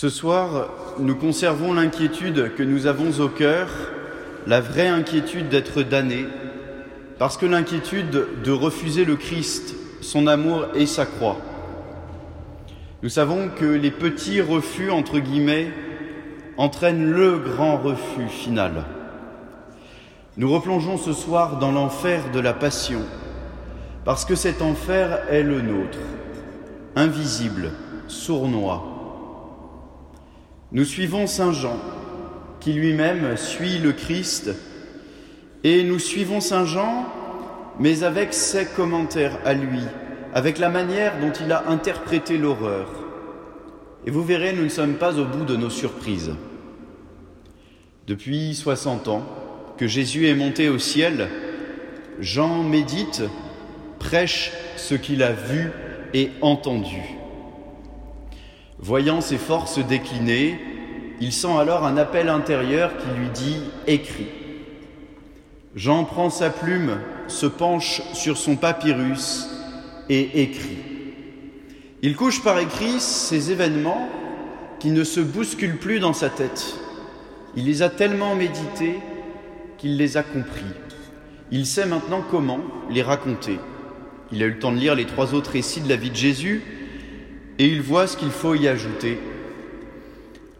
Ce soir, nous conservons l'inquiétude que nous avons au cœur, la vraie inquiétude d'être damnés, parce que l'inquiétude de refuser le Christ, son amour et sa croix. Nous savons que les petits refus, entre guillemets, entraînent le grand refus final. Nous replongeons ce soir dans l'enfer de la passion, parce que cet enfer est le nôtre, invisible, sournois. Nous suivons Saint Jean, qui lui-même suit le Christ, et nous suivons Saint Jean, mais avec ses commentaires à lui, avec la manière dont il a interprété l'horreur. Et vous verrez, nous ne sommes pas au bout de nos surprises. Depuis 60 ans que Jésus est monté au ciel, Jean médite, prêche ce qu'il a vu et entendu. Voyant ses forces décliner, il sent alors un appel intérieur qui lui dit Écris. Jean prend sa plume, se penche sur son papyrus et écrit. Il couche par écrit ces événements qui ne se bousculent plus dans sa tête. Il les a tellement médités qu'il les a compris. Il sait maintenant comment les raconter. Il a eu le temps de lire les trois autres récits de la vie de Jésus et il voit ce qu'il faut y ajouter.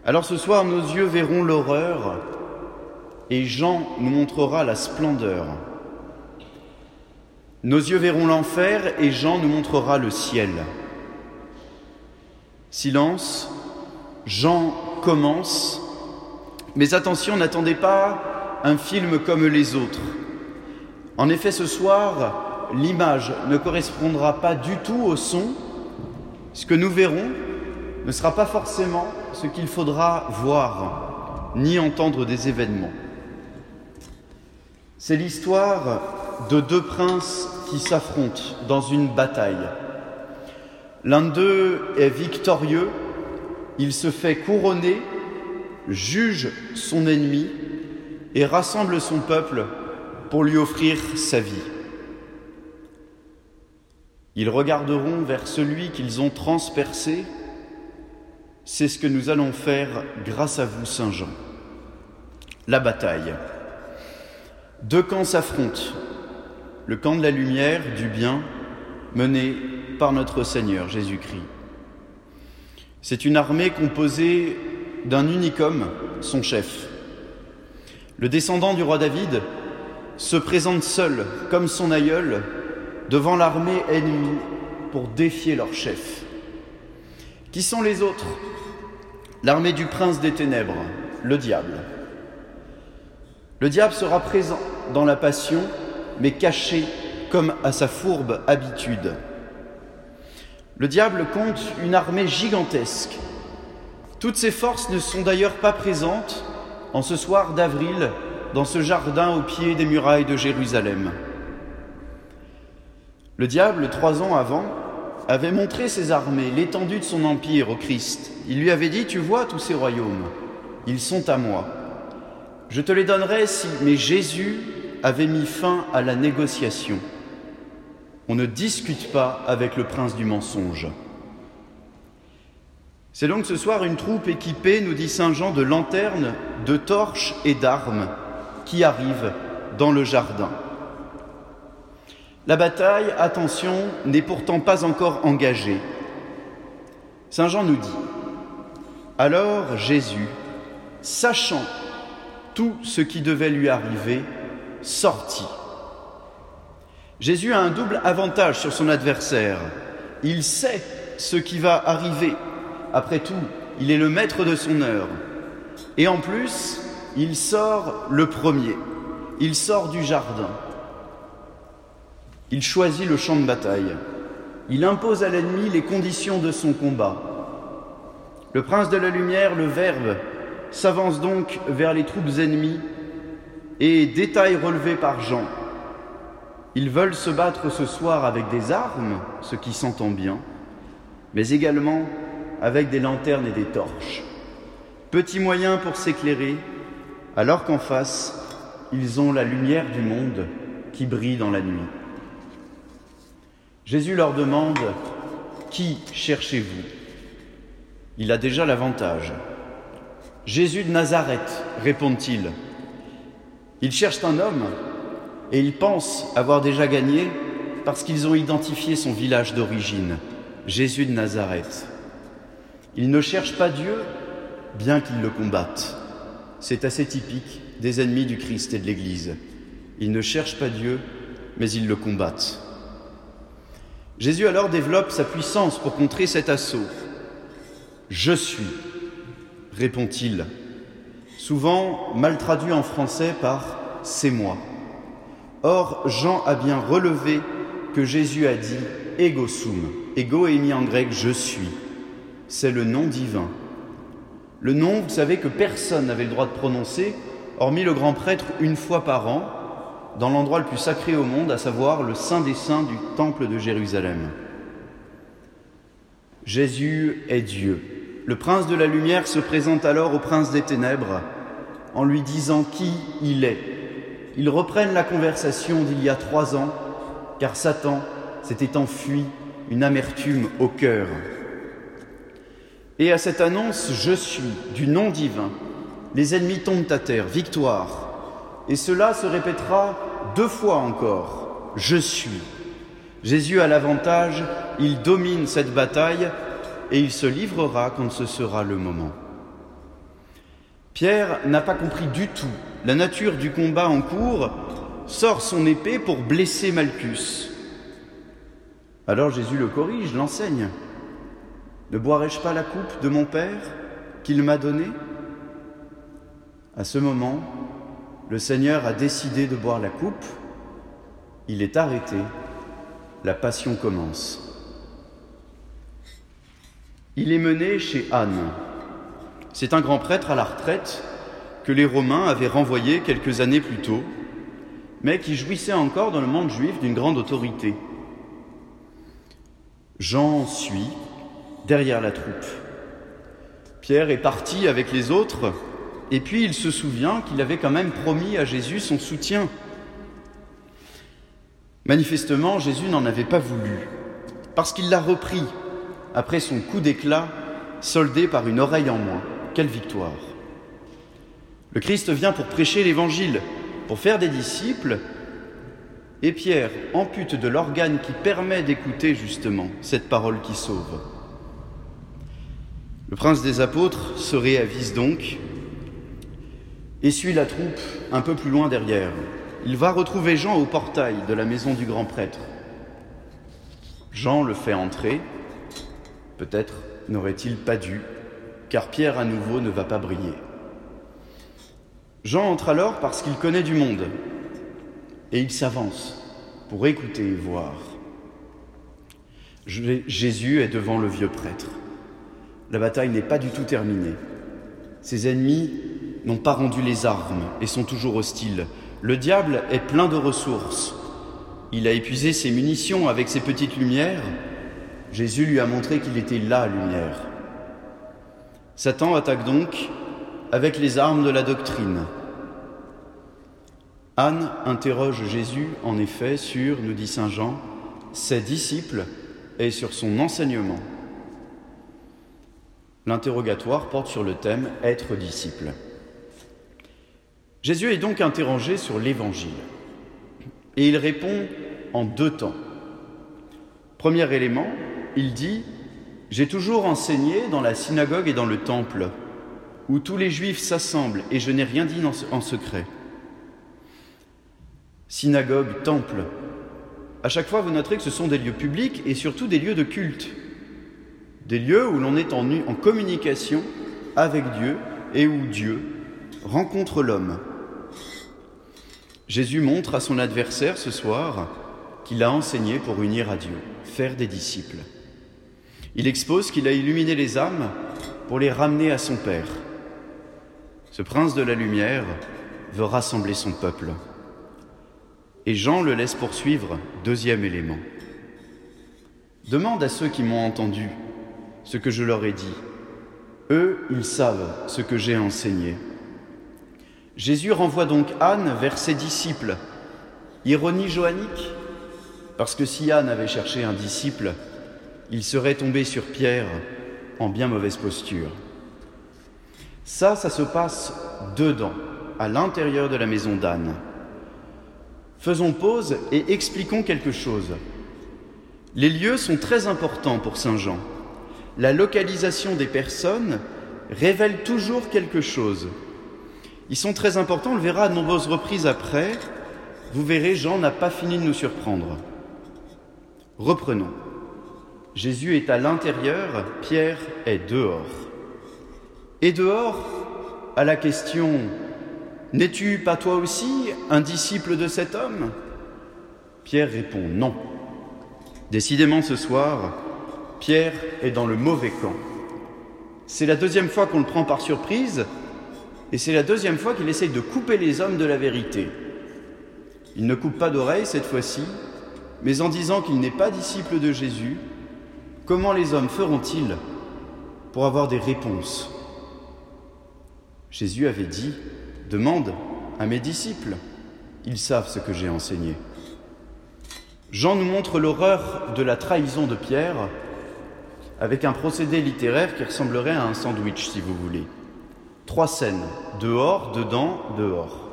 Alors ce soir, nos yeux verront l'horreur et Jean nous montrera la splendeur. Nos yeux verront l'enfer et Jean nous montrera le ciel. Silence, Jean commence, mais attention, n'attendez pas un film comme les autres. En effet, ce soir, l'image ne correspondra pas du tout au son. Ce que nous verrons ne sera pas forcément ce qu'il faudra voir, ni entendre des événements. C'est l'histoire de deux princes qui s'affrontent dans une bataille. L'un d'eux est victorieux, il se fait couronner, juge son ennemi et rassemble son peuple pour lui offrir sa vie. Ils regarderont vers celui qu'ils ont transpercé. C'est ce que nous allons faire grâce à vous, Saint Jean. La bataille. Deux camps s'affrontent. Le camp de la lumière, du bien, mené par notre Seigneur Jésus-Christ. C'est une armée composée d'un unique son chef. Le descendant du roi David se présente seul, comme son aïeul, devant l'armée ennemie pour défier leur chef. Qui sont les autres? L'armée du prince des ténèbres, le diable. Le diable sera présent dans la passion, mais caché comme à sa fourbe habitude. Le diable compte une armée gigantesque. Toutes ses forces ne sont d'ailleurs pas présentes en ce soir d'avril dans ce jardin au pied des murailles de Jérusalem. Le diable, trois ans avant, avait montré ses armées, l'étendue de son empire au Christ. Il lui avait dit, tu vois tous ces royaumes, ils sont à moi. Je te les donnerai si... Mais Jésus avait mis fin à la négociation. On ne discute pas avec le prince du mensonge. C'est donc ce soir une troupe équipée, nous dit Saint Jean, de lanternes, de torches et d'armes qui arrive dans le jardin. La bataille, attention, n'est pourtant pas encore engagée. Saint Jean nous dit, alors Jésus, sachant tout ce qui devait lui arriver, sortit. Jésus a un double avantage sur son adversaire. Il sait ce qui va arriver. Après tout, il est le maître de son heure. Et en plus, il sort le premier. Il sort du jardin. Il choisit le champ de bataille. Il impose à l'ennemi les conditions de son combat. Le prince de la lumière, le Verbe, s'avance donc vers les troupes ennemies et détail relevé par Jean. Ils veulent se battre ce soir avec des armes, ce qui s'entend bien, mais également avec des lanternes et des torches. Petit moyen pour s'éclairer, alors qu'en face, ils ont la lumière du monde qui brille dans la nuit. Jésus leur demande, Qui cherchez-vous? Il a déjà l'avantage. Jésus de Nazareth, répondent-ils. Ils cherchent un homme et ils pensent avoir déjà gagné parce qu'ils ont identifié son village d'origine, Jésus de Nazareth. Ils ne cherchent pas Dieu, bien qu'ils le combattent. C'est assez typique des ennemis du Christ et de l'Église. Ils ne cherchent pas Dieu, mais ils le combattent. Jésus alors développe sa puissance pour contrer cet assaut. Je suis, répond-il, souvent mal traduit en français par c'est moi. Or, Jean a bien relevé que Jésus a dit ego sum. Ego est mis en grec je suis. C'est le nom divin. Le nom, vous savez, que personne n'avait le droit de prononcer, hormis le grand prêtre une fois par an, dans l'endroit le plus sacré au monde, à savoir le Saint des Saints du Temple de Jérusalem. Jésus est Dieu. Le prince de la lumière se présente alors au prince des ténèbres en lui disant qui il est. Ils reprennent la conversation d'il y a trois ans, car Satan s'était enfui une amertume au cœur. Et à cette annonce, je suis, du nom divin, les ennemis tombent à terre, victoire. Et cela se répétera deux fois encore, je suis. Jésus a l'avantage, il domine cette bataille et il se livrera quand ce sera le moment. Pierre n'a pas compris du tout la nature du combat en cours, sort son épée pour blesser Malchus. Alors Jésus le corrige, l'enseigne. Ne boirai-je pas la coupe de mon Père qu'il m'a donnée? À ce moment, le Seigneur a décidé de boire la coupe, il est arrêté, la passion commence. Il est mené chez Anne. C'est un grand prêtre à la retraite que les Romains avaient renvoyé quelques années plus tôt, mais qui jouissait encore dans le monde juif d'une grande autorité. Jean suit derrière la troupe. Pierre est parti avec les autres et puis il se souvient qu'il avait quand même promis à Jésus son soutien. Manifestement, Jésus n'en avait pas voulu, parce qu'il l'a repris après son coup d'éclat soldé par une oreille en moins. Quelle victoire Le Christ vient pour prêcher l'Évangile, pour faire des disciples, et Pierre ampute de l'organe qui permet d'écouter justement cette parole qui sauve. Le prince des apôtres se réavise donc et suit la troupe un peu plus loin derrière. Il va retrouver Jean au portail de la maison du grand prêtre. Jean le fait entrer. Peut-être n'aurait-il pas dû, car Pierre à nouveau ne va pas briller. Jean entre alors parce qu'il connaît du monde, et il s'avance pour écouter et voir. Jésus est devant le vieux prêtre. La bataille n'est pas du tout terminée. Ses ennemis n'ont pas rendu les armes et sont toujours hostiles. Le diable est plein de ressources. Il a épuisé ses munitions avec ses petites lumières. Jésus lui a montré qu'il était la lumière. Satan attaque donc avec les armes de la doctrine. Anne interroge Jésus, en effet, sur, nous dit Saint Jean, ses disciples et sur son enseignement. L'interrogatoire porte sur le thème Être disciple. Jésus est donc interrogé sur l'Évangile et il répond en deux temps. Premier élément, il dit J'ai toujours enseigné dans la synagogue et dans le temple, où tous les Juifs s'assemblent, et je n'ai rien dit en secret. Synagogue, temple. À chaque fois, vous noterez que ce sont des lieux publics et surtout des lieux de culte, des lieux où l'on est en, en communication avec Dieu et où Dieu rencontre l'homme. Jésus montre à son adversaire ce soir qu'il a enseigné pour unir à Dieu, faire des disciples. Il expose qu'il a illuminé les âmes pour les ramener à son Père. Ce prince de la lumière veut rassembler son peuple. Et Jean le laisse poursuivre, deuxième élément. Demande à ceux qui m'ont entendu ce que je leur ai dit. Eux, ils savent ce que j'ai enseigné. Jésus renvoie donc Anne vers ses disciples. Ironie johannique Parce que si Anne avait cherché un disciple, il serait tombé sur Pierre en bien mauvaise posture. Ça, ça se passe dedans, à l'intérieur de la maison d'Anne. Faisons pause et expliquons quelque chose. Les lieux sont très importants pour Saint Jean. La localisation des personnes révèle toujours quelque chose. Ils sont très importants, on le verra à de nombreuses reprises après. Vous verrez, Jean n'a pas fini de nous surprendre. Reprenons. Jésus est à l'intérieur, Pierre est dehors. Et dehors, à la question N'es-tu pas toi aussi un disciple de cet homme? Pierre répond non. Décidément ce soir, Pierre est dans le mauvais camp. C'est la deuxième fois qu'on le prend par surprise et c'est la deuxième fois qu'il essaye de couper les hommes de la vérité. Il ne coupe pas d'oreille cette fois-ci, mais en disant qu'il n'est pas disciple de Jésus, comment les hommes feront-ils pour avoir des réponses? Jésus avait dit, demande à mes disciples, ils savent ce que j'ai enseigné. Jean nous montre l'horreur de la trahison de Pierre avec un procédé littéraire qui ressemblerait à un sandwich, si vous voulez. Trois scènes, dehors, dedans, dehors.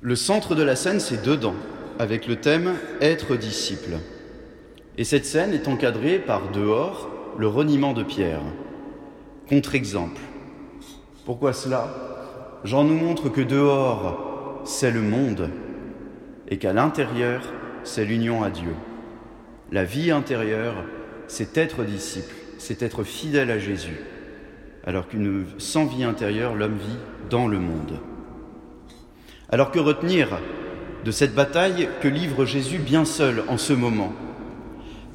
Le centre de la scène, c'est dedans, avec le thème Être disciple. Et cette scène est encadrée par dehors, le reniement de Pierre. Contre-exemple. Pourquoi cela? Jean nous montre que dehors, c'est le monde, et qu'à l'intérieur, c'est l'union à Dieu. La vie intérieure, c'est être disciple, c'est être fidèle à Jésus alors qu'une sans vie intérieure, l'homme vit dans le monde. Alors que retenir de cette bataille que livre Jésus bien seul en ce moment?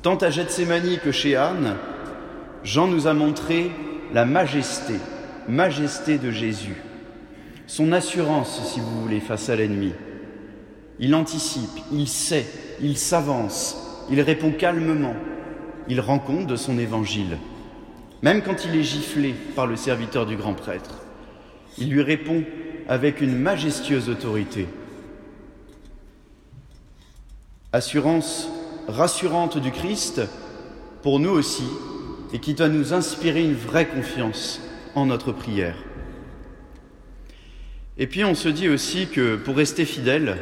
Tant à Gethsemane que chez Anne, Jean nous a montré la majesté, majesté de Jésus, son assurance, si vous voulez, face à l'ennemi. Il anticipe, il sait, il s'avance, il répond calmement, il rend compte de son évangile même quand il est giflé par le serviteur du grand prêtre. Il lui répond avec une majestueuse autorité. Assurance rassurante du Christ pour nous aussi et qui doit nous inspirer une vraie confiance en notre prière. Et puis on se dit aussi que pour rester fidèle,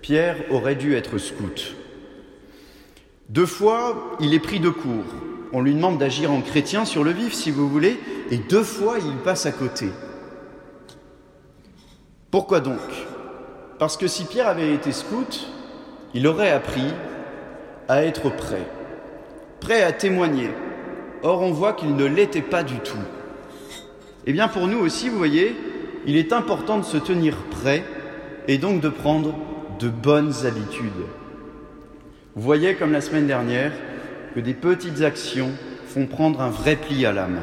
Pierre aurait dû être scout. Deux fois, il est pris de court on lui demande d'agir en chrétien sur le vif, si vous voulez, et deux fois il passe à côté. Pourquoi donc? Parce que si Pierre avait été scout, il aurait appris à être prêt, prêt à témoigner. Or, on voit qu'il ne l'était pas du tout. Eh bien, pour nous aussi, vous voyez, il est important de se tenir prêt et donc de prendre de bonnes habitudes. Vous voyez, comme la semaine dernière, que des petites actions font prendre un vrai pli à l'âme.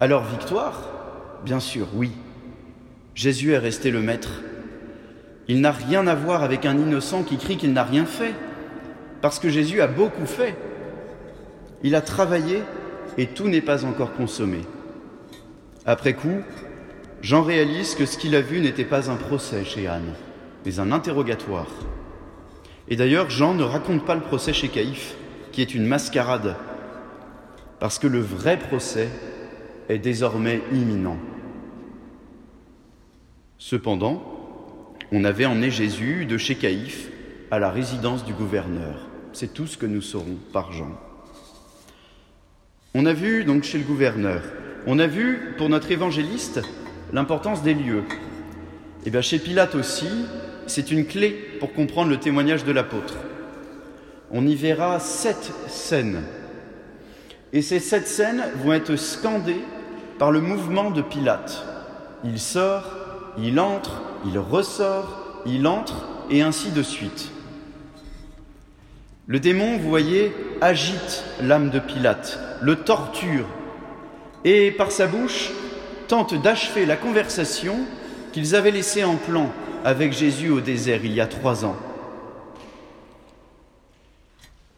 Alors victoire? Bien sûr, oui. Jésus est resté le maître. Il n'a rien à voir avec un innocent qui crie qu'il n'a rien fait, parce que Jésus a beaucoup fait. Il a travaillé et tout n'est pas encore consommé. Après coup, Jean réalise que ce qu'il a vu n'était pas un procès chez Anne, mais un interrogatoire. Et d'ailleurs, Jean ne raconte pas le procès chez Caïphe, qui est une mascarade, parce que le vrai procès est désormais imminent. Cependant, on avait emmené Jésus de chez Caïphe à la résidence du gouverneur. C'est tout ce que nous saurons par Jean. On a vu donc chez le gouverneur, on a vu pour notre évangéliste l'importance des lieux. Et eh bien chez Pilate aussi, c'est une clé pour comprendre le témoignage de l'apôtre. On y verra sept scènes. Et ces sept scènes vont être scandées par le mouvement de Pilate. Il sort, il entre, il ressort, il entre, et ainsi de suite. Le démon, vous voyez, agite l'âme de Pilate, le torture, et par sa bouche tente d'achever la conversation qu'ils avaient laissée en plan avec Jésus au désert il y a trois ans.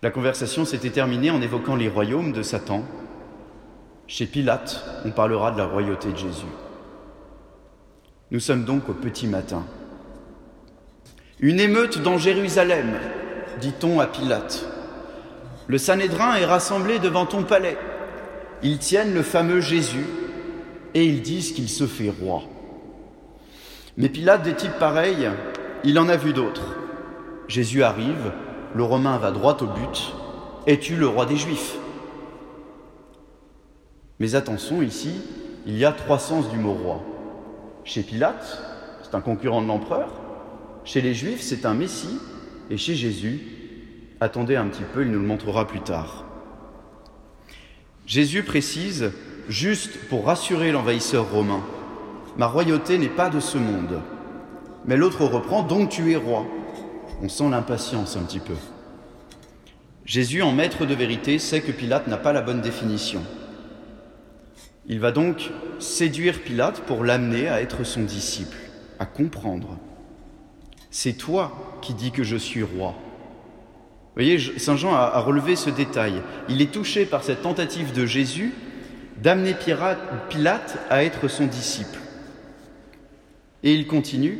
La conversation s'était terminée en évoquant les royaumes de Satan. Chez Pilate, on parlera de la royauté de Jésus. Nous sommes donc au petit matin. Une émeute dans Jérusalem, dit-on à Pilate. Le Sanhédrin est rassemblé devant ton palais. Ils tiennent le fameux Jésus et ils disent qu'il se fait roi. Mais Pilate, des types pareils, il en a vu d'autres. Jésus arrive, le Romain va droit au but. Es-tu le roi des Juifs Mais attention, ici, il y a trois sens du mot roi. Chez Pilate, c'est un concurrent de l'empereur. Chez les Juifs, c'est un Messie. Et chez Jésus, attendez un petit peu, il nous le montrera plus tard. Jésus précise, juste pour rassurer l'envahisseur romain, Ma royauté n'est pas de ce monde. Mais l'autre reprend, donc tu es roi. On sent l'impatience un petit peu. Jésus, en maître de vérité, sait que Pilate n'a pas la bonne définition. Il va donc séduire Pilate pour l'amener à être son disciple, à comprendre. C'est toi qui dis que je suis roi. Vous voyez, Saint Jean a relevé ce détail. Il est touché par cette tentative de Jésus d'amener Pilate à être son disciple. Et il continue,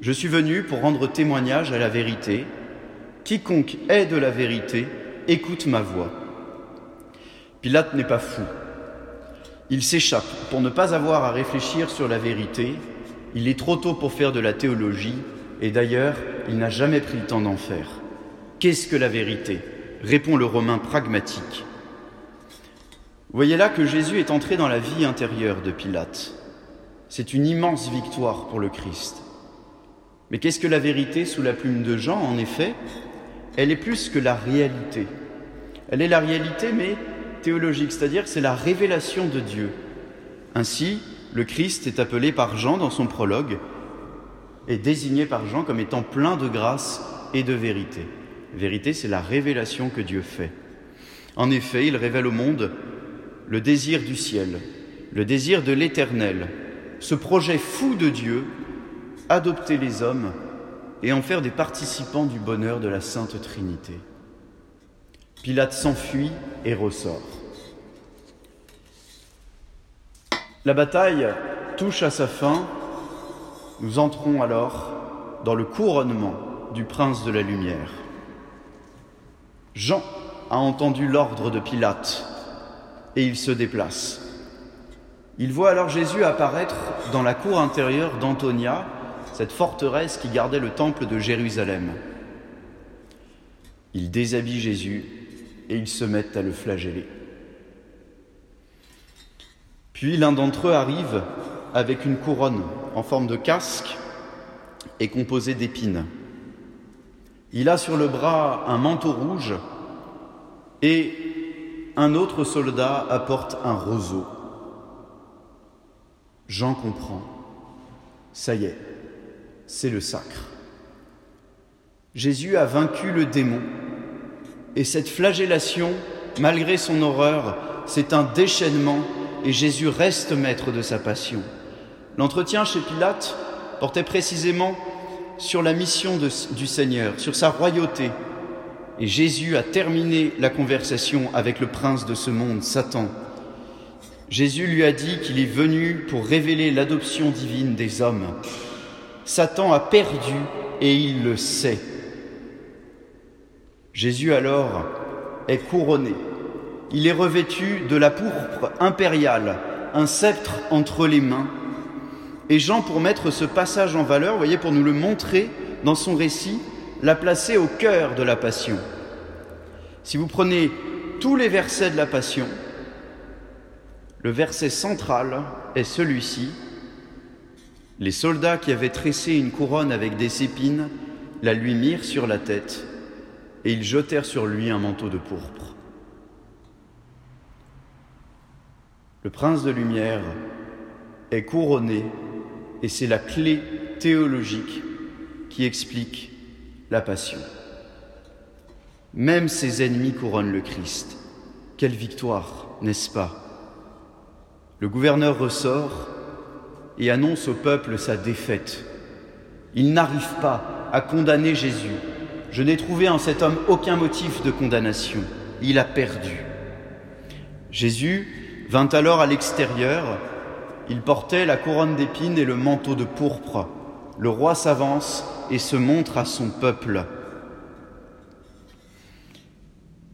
Je suis venu pour rendre témoignage à la vérité. Quiconque est de la vérité, écoute ma voix. Pilate n'est pas fou. Il s'échappe pour ne pas avoir à réfléchir sur la vérité. Il est trop tôt pour faire de la théologie, et d'ailleurs, il n'a jamais pris le temps d'en faire. Qu'est-ce que la vérité? répond le Romain pragmatique. Voyez là que Jésus est entré dans la vie intérieure de Pilate. C'est une immense victoire pour le Christ. Mais qu'est-ce que la vérité sous la plume de Jean En effet, elle est plus que la réalité. Elle est la réalité, mais théologique, c'est-à-dire c'est la révélation de Dieu. Ainsi, le Christ est appelé par Jean dans son prologue, est désigné par Jean comme étant plein de grâce et de vérité. Vérité, c'est la révélation que Dieu fait. En effet, il révèle au monde le désir du ciel, le désir de l'éternel, ce projet fou de Dieu, adopter les hommes et en faire des participants du bonheur de la Sainte Trinité. Pilate s'enfuit et ressort. La bataille touche à sa fin. Nous entrons alors dans le couronnement du prince de la lumière. Jean a entendu l'ordre de Pilate et il se déplace. Il voit alors Jésus apparaître dans la cour intérieure d'Antonia, cette forteresse qui gardait le temple de Jérusalem. Il déshabille Jésus et ils se mettent à le flageller. Puis l'un d'entre eux arrive avec une couronne en forme de casque et composée d'épines. Il a sur le bras un manteau rouge et un autre soldat apporte un roseau. Jean comprend. Ça y est, c'est le sacre. Jésus a vaincu le démon. Et cette flagellation, malgré son horreur, c'est un déchaînement et Jésus reste maître de sa passion. L'entretien chez Pilate portait précisément sur la mission du Seigneur, sur sa royauté. Et Jésus a terminé la conversation avec le prince de ce monde, Satan, Jésus lui a dit qu'il est venu pour révéler l'adoption divine des hommes. Satan a perdu et il le sait. Jésus alors est couronné. Il est revêtu de la pourpre impériale, un sceptre entre les mains. Et Jean, pour mettre ce passage en valeur, voyez, pour nous le montrer dans son récit, l'a placé au cœur de la Passion. Si vous prenez tous les versets de la Passion, le verset central est celui-ci. Les soldats qui avaient tressé une couronne avec des épines la lui mirent sur la tête et ils jetèrent sur lui un manteau de pourpre. Le prince de lumière est couronné et c'est la clé théologique qui explique la passion. Même ses ennemis couronnent le Christ. Quelle victoire, n'est-ce pas? Le gouverneur ressort et annonce au peuple sa défaite. Il n'arrive pas à condamner Jésus. Je n'ai trouvé en cet homme aucun motif de condamnation. Il a perdu. Jésus vint alors à l'extérieur. Il portait la couronne d'épines et le manteau de pourpre. Le roi s'avance et se montre à son peuple.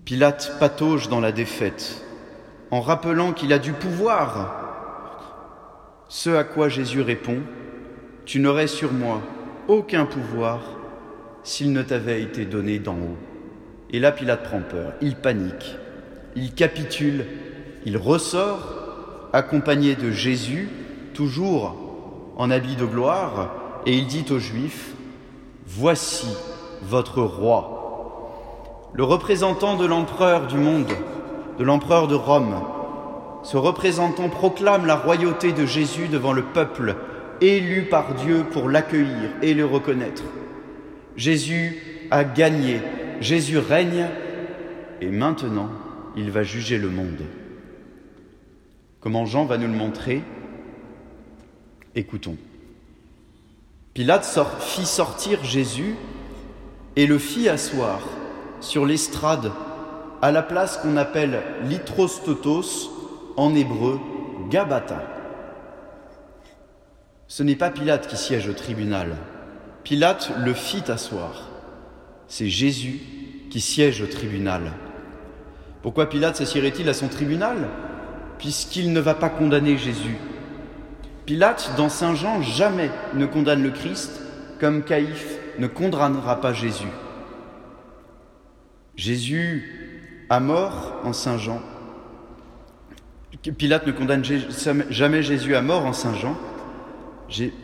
Pilate patauge dans la défaite en rappelant qu'il a du pouvoir. Ce à quoi Jésus répond, Tu n'aurais sur moi aucun pouvoir s'il ne t'avait été donné d'en haut. Et là, Pilate prend peur, il panique, il capitule, il ressort, accompagné de Jésus, toujours en habit de gloire, et il dit aux Juifs, Voici votre roi. Le représentant de l'empereur du monde, de l'empereur de Rome, ce représentant proclame la royauté de Jésus devant le peuple, élu par Dieu pour l'accueillir et le reconnaître. Jésus a gagné, Jésus règne, et maintenant il va juger le monde. Comment Jean va nous le montrer? Écoutons. Pilate fit sortir Jésus et le fit asseoir sur l'estrade à la place qu'on appelle Litrostotos, en hébreu Gabata. Ce n'est pas Pilate qui siège au tribunal. Pilate le fit asseoir. C'est Jésus qui siège au tribunal. Pourquoi Pilate s'assierait-il à son tribunal? Puisqu'il ne va pas condamner Jésus, Pilate, dans Saint Jean, jamais ne condamne le Christ comme Caïphe ne condamnera pas Jésus. Jésus a mort en Saint Jean. Pilate ne condamne jamais Jésus à mort en Saint Jean.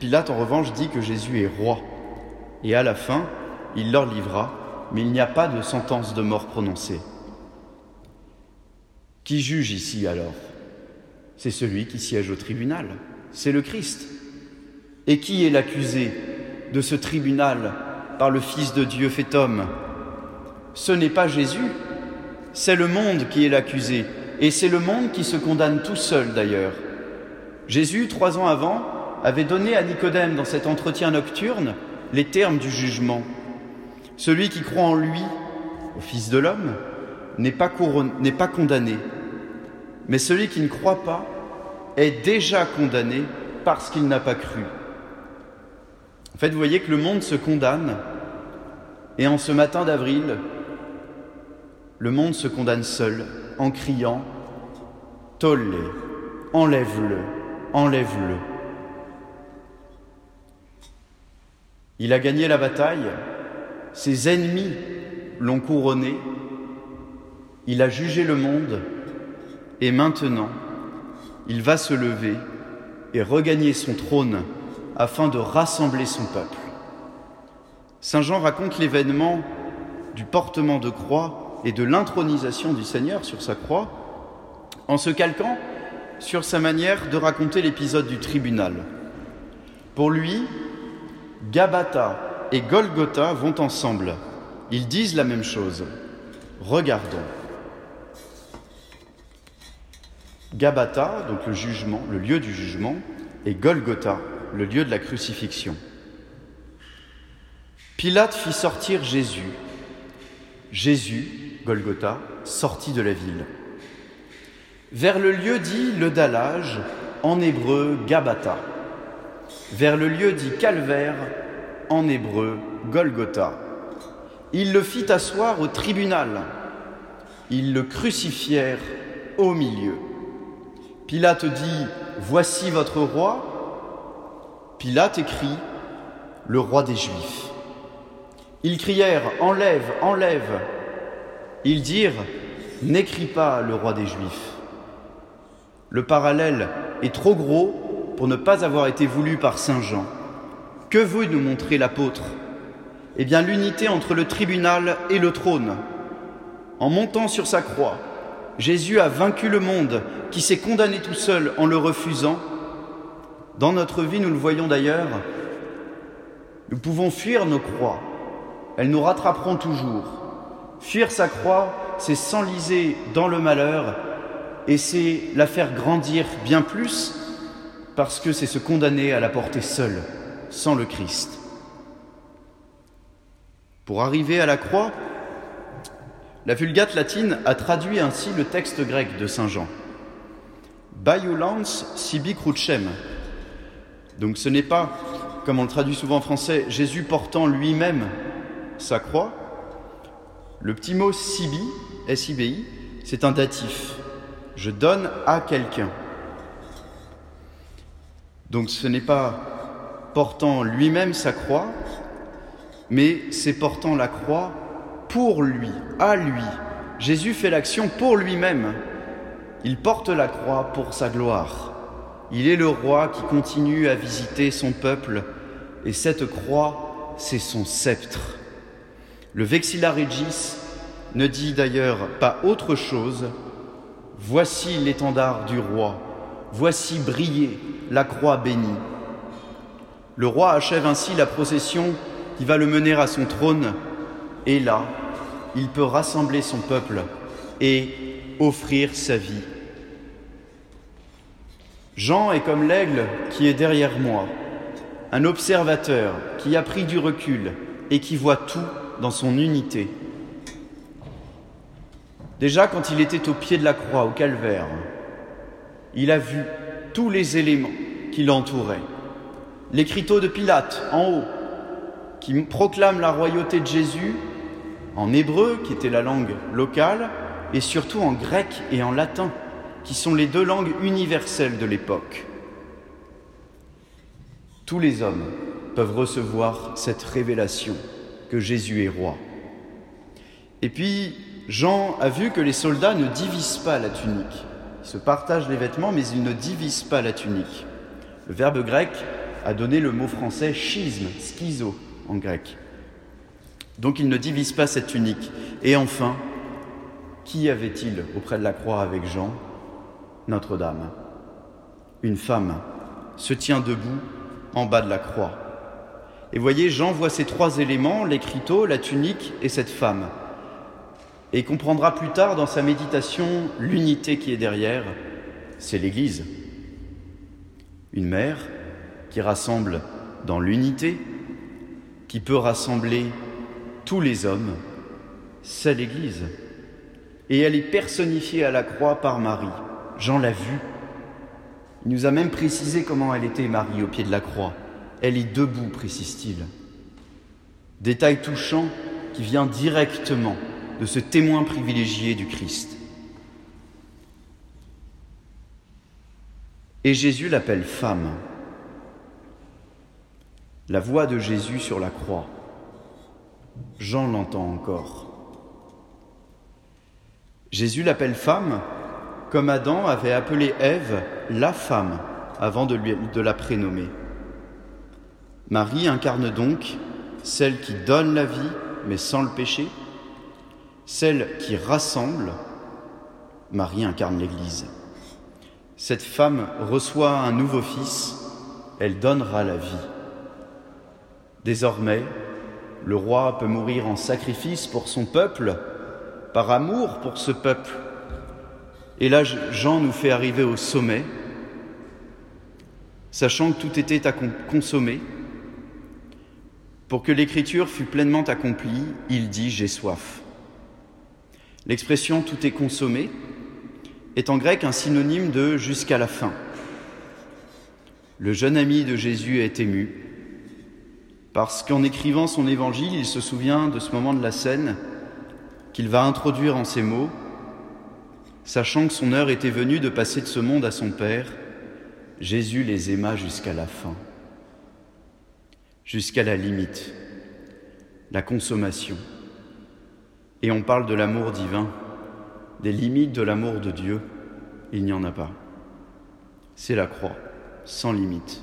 Pilate, en revanche, dit que Jésus est roi. Et à la fin, il leur livra, mais il n'y a pas de sentence de mort prononcée. Qui juge ici alors? C'est celui qui siège au tribunal c'est le Christ. Et qui est l'accusé de ce tribunal par le Fils de Dieu fait homme? Ce n'est pas Jésus, c'est le monde qui est l'accusé, et c'est le monde qui se condamne tout seul d'ailleurs. Jésus, trois ans avant, avait donné à Nicodème dans cet entretien nocturne les termes du jugement. Celui qui croit en lui, au Fils de l'homme, n'est pas, condamné, mais celui qui ne croit pas est déjà condamné parce qu'il n'a pas cru. En fait, vous voyez que le monde se condamne, et en ce matin d'avril, le monde se condamne seul, en criant Tolle, enlève-le, enlève-le. Il a gagné la bataille, ses ennemis l'ont couronné, il a jugé le monde, et maintenant, il va se lever et regagner son trône afin de rassembler son peuple. Saint Jean raconte l'événement du portement de croix et de l'intronisation du Seigneur sur sa croix en se calquant sur sa manière de raconter l'épisode du tribunal. Pour lui, Gabata et Golgotha vont ensemble. Ils disent la même chose. Regardons. Gabata, donc le jugement, le lieu du jugement, et Golgotha, le lieu de la crucifixion. Pilate fit sortir Jésus. Jésus, Golgotha, sortit de la ville. Vers le lieu dit le dallage, en hébreu Gabata. Vers le lieu dit calvaire, en hébreu Golgotha. Il le fit asseoir au tribunal. Ils le crucifièrent au milieu. Pilate dit Voici votre roi. Pilate écrit Le roi des Juifs. Ils crièrent Enlève, enlève. Ils dirent N'écris pas le roi des Juifs. Le parallèle est trop gros pour ne pas avoir été voulu par Saint Jean. Que veut nous montrer l'apôtre? Eh bien l'unité entre le tribunal et le trône. En montant sur sa croix, Jésus a vaincu le monde qui s'est condamné tout seul en le refusant. Dans notre vie, nous le voyons d'ailleurs, nous pouvons fuir nos croix. Elles nous rattraperont toujours. Fuir sa croix, c'est s'enliser dans le malheur et c'est la faire grandir bien plus parce que c'est se condamner à la porter seul, sans le Christ. Pour arriver à la croix, la Vulgate latine a traduit ainsi le texte grec de Saint Jean. Baiulans sibi crucem. Donc ce n'est pas, comme on le traduit souvent en français, Jésus portant lui-même sa croix, Le petit mot sibi, S-I-B-I, c'est un datif. Je donne à quelqu'un. Donc ce n'est pas portant lui-même sa croix, mais c'est portant la croix pour lui, à lui. Jésus fait l'action pour lui-même. Il porte la croix pour sa gloire. Il est le roi qui continue à visiter son peuple et cette croix, c'est son sceptre. Le Vexilla Regis ne dit d'ailleurs pas autre chose. Voici l'étendard du roi, voici briller la croix bénie. Le roi achève ainsi la procession qui va le mener à son trône, et là, il peut rassembler son peuple et offrir sa vie. Jean est comme l'aigle qui est derrière moi, un observateur qui a pris du recul et qui voit tout dans son unité. Déjà quand il était au pied de la croix, au calvaire, il a vu tous les éléments qui l'entouraient. L'écriteau de Pilate en haut, qui proclame la royauté de Jésus en hébreu, qui était la langue locale, et surtout en grec et en latin, qui sont les deux langues universelles de l'époque. Tous les hommes peuvent recevoir cette révélation que Jésus est roi. Et puis, Jean a vu que les soldats ne divisent pas la tunique. Ils se partagent les vêtements, mais ils ne divisent pas la tunique. Le verbe grec a donné le mot français schisme, schizo en grec. Donc ils ne divisent pas cette tunique. Et enfin, qui avait-il auprès de la croix avec Jean? Notre-Dame. Une femme se tient debout en bas de la croix. Et voyez, Jean voit ces trois éléments, l'écriteau, la tunique et cette femme. Et il comprendra plus tard dans sa méditation l'unité qui est derrière, c'est l'Église. Une mère qui rassemble dans l'unité, qui peut rassembler tous les hommes, c'est l'Église. Et elle est personnifiée à la croix par Marie. Jean l'a vu. Il nous a même précisé comment elle était, Marie, au pied de la croix. Elle est debout, précise-t-il. Détail touchant qui vient directement de ce témoin privilégié du Christ. Et Jésus l'appelle femme. La voix de Jésus sur la croix. Jean l'entend encore. Jésus l'appelle femme comme Adam avait appelé Ève la femme avant de, de la prénommer. Marie incarne donc celle qui donne la vie mais sans le péché, celle qui rassemble. Marie incarne l'Église. Cette femme reçoit un nouveau fils, elle donnera la vie. Désormais, le roi peut mourir en sacrifice pour son peuple, par amour pour ce peuple. Et là, Jean nous fait arriver au sommet, sachant que tout était à consommer. Pour que l'écriture fût pleinement accomplie, il dit J'ai soif. L'expression tout est consommé est en grec un synonyme de jusqu'à la fin. Le jeune ami de Jésus est ému parce qu'en écrivant son évangile, il se souvient de ce moment de la scène qu'il va introduire en ces mots, sachant que son heure était venue de passer de ce monde à son Père, Jésus les aima jusqu'à la fin, jusqu'à la limite, la consommation. Et on parle de l'amour divin, des limites de l'amour de Dieu, il n'y en a pas. C'est la croix, sans limite.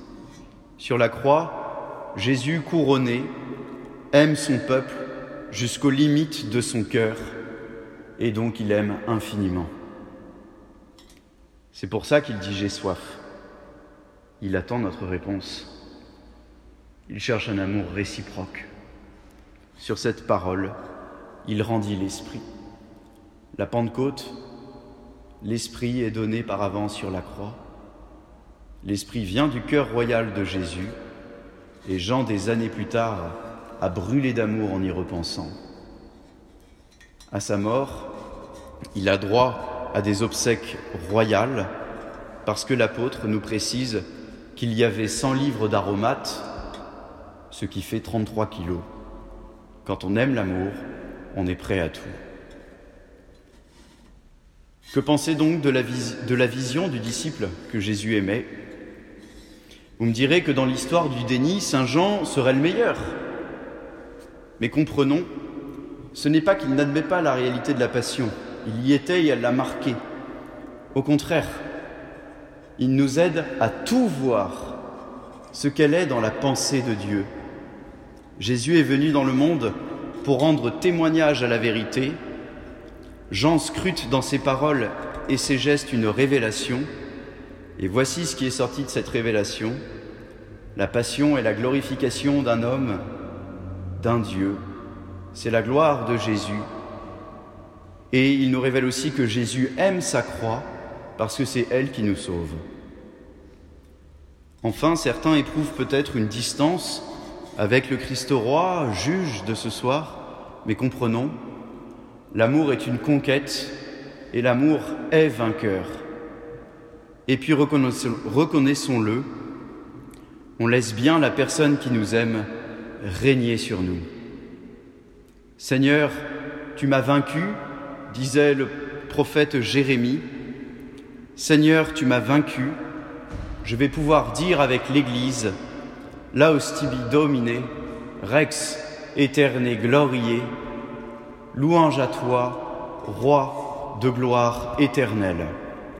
Sur la croix, Jésus couronné aime son peuple jusqu'aux limites de son cœur et donc il aime infiniment. C'est pour ça qu'il dit j'ai soif. Il attend notre réponse. Il cherche un amour réciproque. Sur cette parole, il rendit l'Esprit. La Pentecôte, l'Esprit est donné par avance sur la croix. L'Esprit vient du cœur royal de Jésus et Jean, des années plus tard, a brûlé d'amour en y repensant. À sa mort, il a droit à des obsèques royales parce que l'apôtre nous précise qu'il y avait 100 livres d'aromates, ce qui fait 33 kilos. Quand on aime l'amour, on est prêt à tout. Que penser donc de la, vision du disciple que Jésus aimait? Vous me direz que dans l'histoire du déni, Saint Jean serait le meilleur. Mais comprenons, ce n'est pas qu'il n'admet pas la réalité de la passion, il y était et elle l'a marqué. Au contraire, il nous aide à tout voir ce qu'elle est dans la pensée de Dieu. Jésus est venu dans le monde pour rendre témoignage à la vérité. Jean scrute dans ses paroles et ses gestes une révélation. Et voici ce qui est sorti de cette révélation. La passion et la glorification d'un homme, d'un Dieu. C'est la gloire de Jésus. Et il nous révèle aussi que Jésus aime sa croix parce que c'est elle qui nous sauve. Enfin, certains éprouvent peut-être une distance avec le Christ roi, juge de ce soir, mais comprenons, l'amour est une conquête et l'amour est vainqueur. Et puis reconnaissons-le, on laisse bien la personne qui nous aime régner sur nous. Seigneur, tu m'as vaincu, disait le prophète Jérémie. Seigneur, tu m'as vaincu, je vais pouvoir dire avec l'Église, Laus tibi domine, rex éterne glorier, louange à toi, roi de gloire éternelle.